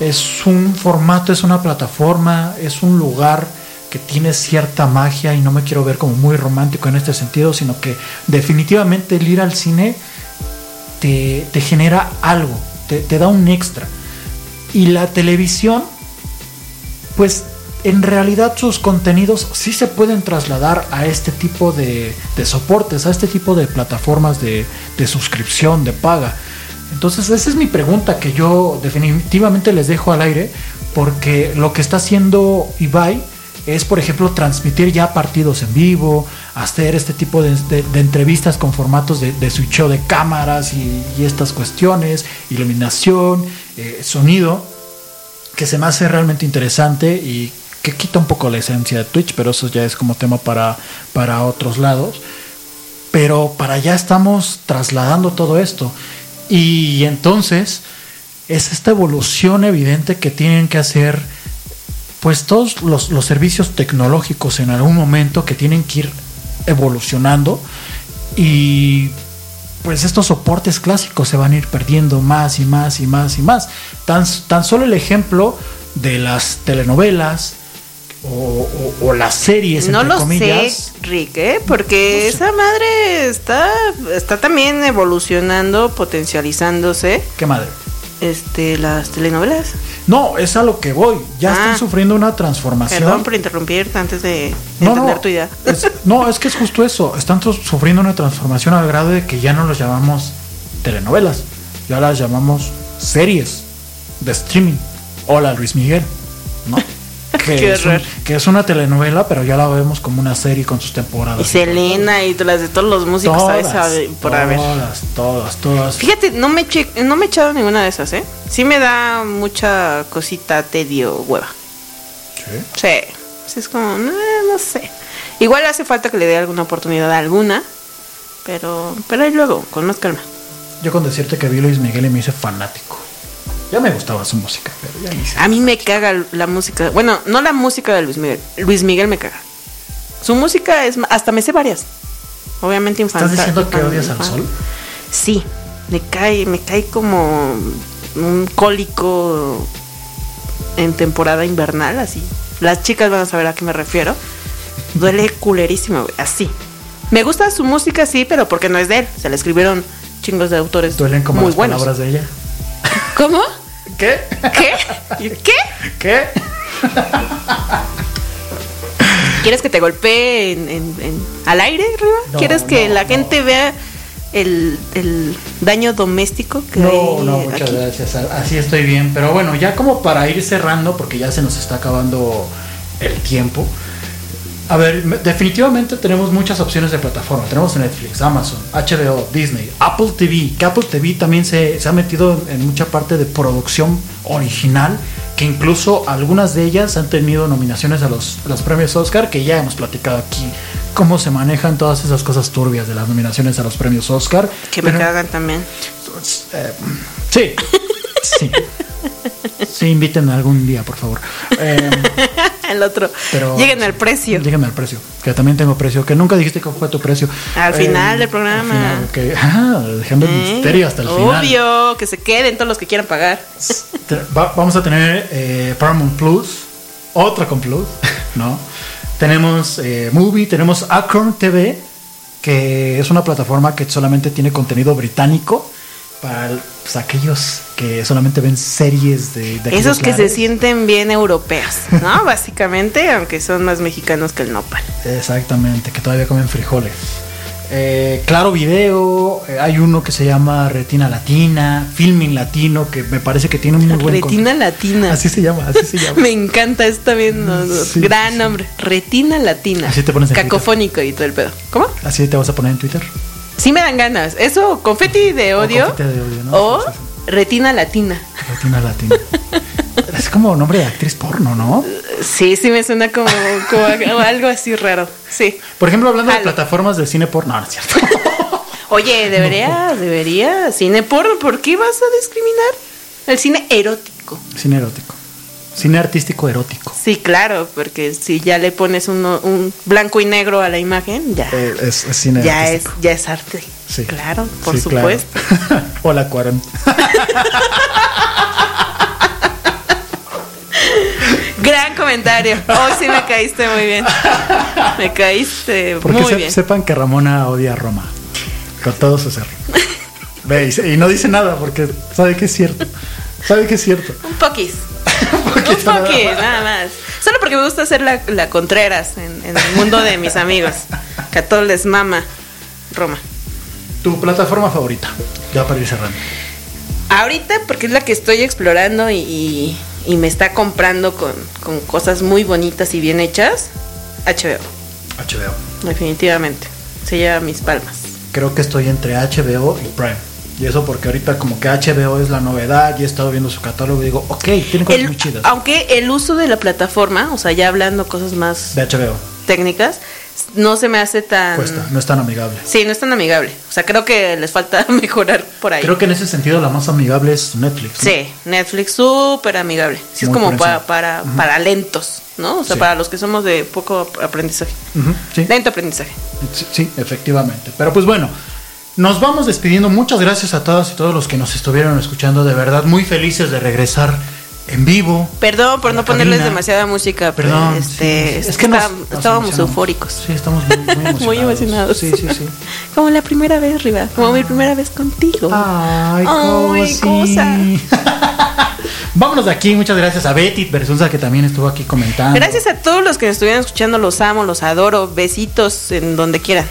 es un formato, es una plataforma, es un lugar que tiene cierta magia y no me quiero ver como muy romántico en este sentido, sino que definitivamente el ir al cine te, te genera algo, te, te da un extra. Y la televisión, pues en realidad sus contenidos sí se pueden trasladar a este tipo de, soportes, a este tipo de plataformas de, suscripción, de paga. Entonces esa es mi pregunta que yo definitivamente les dejo al aire, porque lo que está haciendo Ibai es, por ejemplo, transmitir ya partidos en vivo, hacer este tipo de, entrevistas con formatos de, de de cámaras y, y estas cuestiones, iluminación, eh, sonido, que se me hace realmente interesante y que quita un poco la esencia de Twitch, pero eso ya es como tema para, para otros lados. Pero para allá estamos trasladando todo esto. Y entonces es esta evolución evidente que tienen que hacer pues todos los, los servicios tecnológicos en algún momento que tienen que ir evolucionando y pues estos soportes clásicos se van a ir perdiendo más y más y más y más. Tan, tan solo el ejemplo de las telenovelas o, o- o las series, No entre lo comillas. sé, Rick, ¿eh? porque esa madre está, está también evolucionando, potencializándose, ¿Qué madre? este, las telenovelas. No, es a lo que voy. Ya Ah. están sufriendo una transformación. Perdón por interrumpirte antes de No, entender no, tu idea. es, no, es que es justo eso. Están sufriendo una transformación al grado de que ya no los llamamos telenovelas, ya las llamamos series de streaming. Hola Luis Miguel, ¿no? Que, Qué es un- horror. que es una telenovela, pero ya la vemos como una serie con sus temporadas. Y Selena y las de todos los músicos, todas, ¿sabes? Sabe- Por haber. todas, todas, todas. Fíjate, no me, che- no me he echado ninguna de esas, ¿eh? Sí me da mucha cosita, tedio, hueva. Sí. Sí. Sí, es como, eh, no sé. Igual hace falta que le dé alguna oportunidad a alguna. Pero, pero ahí luego, con más calma. Yo con decirte que vi Luis Miguel y me hice fanático. Ya me gustaba su música, pero ya ni sé. A mí me caga la música. Bueno, no la música de Luis Miguel. Luis Miguel me caga. Su música es. Hasta me sé varias. Obviamente infantil. ¿Estás diciendo que odias al sol? Sí. Me cae, me cae como un cólico en temporada invernal, así. Las chicas van a saber a qué me refiero. Duele culerísimo, güey. Así. Me gusta su música, sí, pero porque no es de él. Se le escribieron chingos de autores Duelen como muy las buenos. palabras de ella. ¿Cómo? ¿Qué? ¿Qué? ¿Qué? ¿Qué? ¿Quieres que te golpee en, en- en- al aire, Riva? No, ¿Quieres que no, la no. gente vea el, el daño doméstico que No, hay no, muchas aquí? gracias. Así estoy bien. Pero bueno, ya como para ir cerrando, porque ya se nos está acabando el tiempo. A ver, me- definitivamente tenemos muchas opciones de plataforma. Tenemos Netflix, Amazon, HBO, Disney, Apple TV. Que Apple TV también se, se ha metido en, mucha parte de producción original. Que incluso algunas de ellas han tenido nominaciones a los, a los premios Oscar. Que ya hemos platicado aquí cómo se manejan todas esas cosas turbias de las nominaciones a los premios Oscar. Que me Pero- cagan también. eh, sí, sí. Sí, invítenme algún día, por favor. Eh, El otro. pero Lleguen al precio. Díganme el precio, que también tengo precio, que nunca dijiste cuál fue tu precio. Eh, Al final del programa. al final. Ah, dejando el ¿Eh? misterio hasta el final. Obvio, que se queden todos los que quieran pagar. Va- vamos a tener eh, Paramount Plus, otra con Plus, ¿no? Tenemos eh, Movie, tenemos Acorn TV, que es una plataforma que solamente tiene contenido británico para pues, aquellos que solamente ven series de, de Esos que se sienten bien europeos, ¿no? Básicamente, aunque son más mexicanos que el nopal. Exactamente, que todavía comen frijoles. Eh, claro Video, eh, hay uno que se llama Retina Latina, Filming Latino, que me parece que tiene un muy buen Retina contenido. latina. Así se llama, así se llama. Me encanta, está bien. no, no, Sí, gran sí. nombre. Retina latina. Así te pones en Cacofónico y todo el pedo. ¿Cómo? Así te vas a poner en Twitter. Sí me dan ganas. Eso, confeti de O odio. confeti de odio, ¿no? O retina latina. Retina Latina. es como nombre de actriz porno, ¿no? Sí, sí me suena como, como algo así raro. Sí. Por ejemplo, hablando de plataformas de cine porno. No, no es cierto. Oye, debería, debería. Cine porno, ¿por qué vas a discriminar? El cine erótico. cine erótico. Cine artístico erótico. Sí, claro, porque si ya le pones uno- un blanco y negro a la imagen, ya, Eh, es, es cine ya es, artístico. ya es arte. Sí. Claro, por Sí, claro. supuesto. Hola, Cuarón. Gran comentario. Hoy sí me caíste muy bien. Me caíste Porque muy se- bien. sepan que Ramona odia a Roma. Con todo su ser. Ve, y, se- y no dice nada porque sabe que es cierto. Sabe que es cierto. Un poquis. Un nada poquis, más. nada más. Solo porque me gusta hacer la, la Contreras en, en el mundo de mis amigos. Que a todos les mama Roma. Tu plataforma favorita. Ya para ir cerrando. Ahorita, porque es la que estoy explorando y, y- y me está comprando con, con cosas muy bonitas y bien hechas, HBO, HBO. definitivamente. Se lleva mis palmas. Creo que estoy entre HBO y Prime. Y eso porque ahorita como que HBO es la novedad y he estado viendo su catálogo y digo, ok, tiene cosas El- muy chidas. aunque el uso de la plataforma, o sea, ya hablando cosas más De HBO. técnicas, no se me hace tan... Cuesta, no es tan amigable. Sí, no es tan amigable. O sea, creo que les falta mejorar por ahí. Creo que en ese sentido la más amigable es Netflix. ¿no? Sí, Netflix súper amigable. Sí, es como para, para, para lentos, ¿no? O sea, Sí. para los que somos de poco aprendizaje. Ujú, sí. Lento aprendizaje. Sí, sí, efectivamente. Pero pues bueno, nos vamos despidiendo. Muchas gracias a todas y todos los que nos estuvieron escuchando. De verdad, muy felices de regresar en vivo. Perdón por no ponerles demasiada música, pero Perdón. este, sí, es que nos- está- nos estábamos eufóricos. Sí, estamos muy, muy emocionados. Muy emocionados. Sí, sí, sí. Como la primera vez, Riva. Como mi primera vez contigo. Ay, Ay, cosi. Vámonos de aquí. Muchas gracias a Betty Bersunza que también estuvo aquí comentando. Gracias a todos los que nos estuvieron escuchando. Los amo, los adoro. Besitos en donde quieran.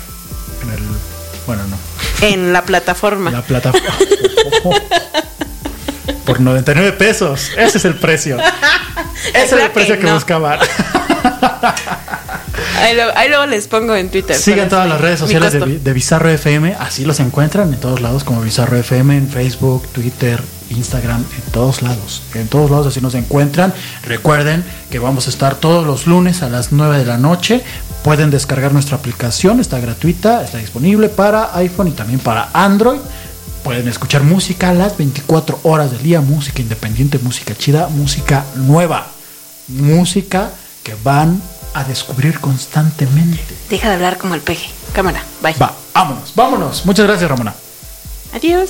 En la plataforma. La plataforma. Por 99 pesos. Ese es el precio. Ese es el precio que no. buscaban. Ahí, lo- ahí luego les pongo en Twitter. Sigan todas las redes sociales de, de Bizarro FM. Así los encuentran en todos lados como Bizarro FM, en Facebook, Twitter, Instagram, en todos lados. En todos lados así nos encuentran. Recuerden que vamos a estar todos los lunes a las 9 de la noche. Pueden descargar nuestra aplicación, está gratuita, está disponible para iPhone y también para Android. Pueden escuchar música a las 24 horas del día, música independiente, música chida, música nueva, música que van a descubrir constantemente. Deja de hablar como el peje. Cámara. Bye. Va, vámonos, vámonos. Muchas gracias, Ramona. Adiós.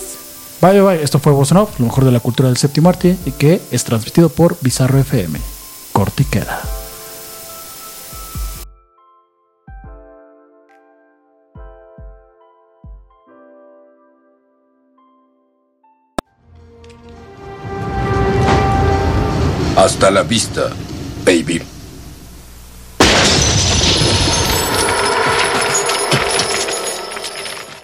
Bye, bye, bye. Esto fue Voz en Off, lo mejor de la cultura del séptimo arte y que es transmitido por Bizarro FM. Corte y queda. Hasta la vista, baby.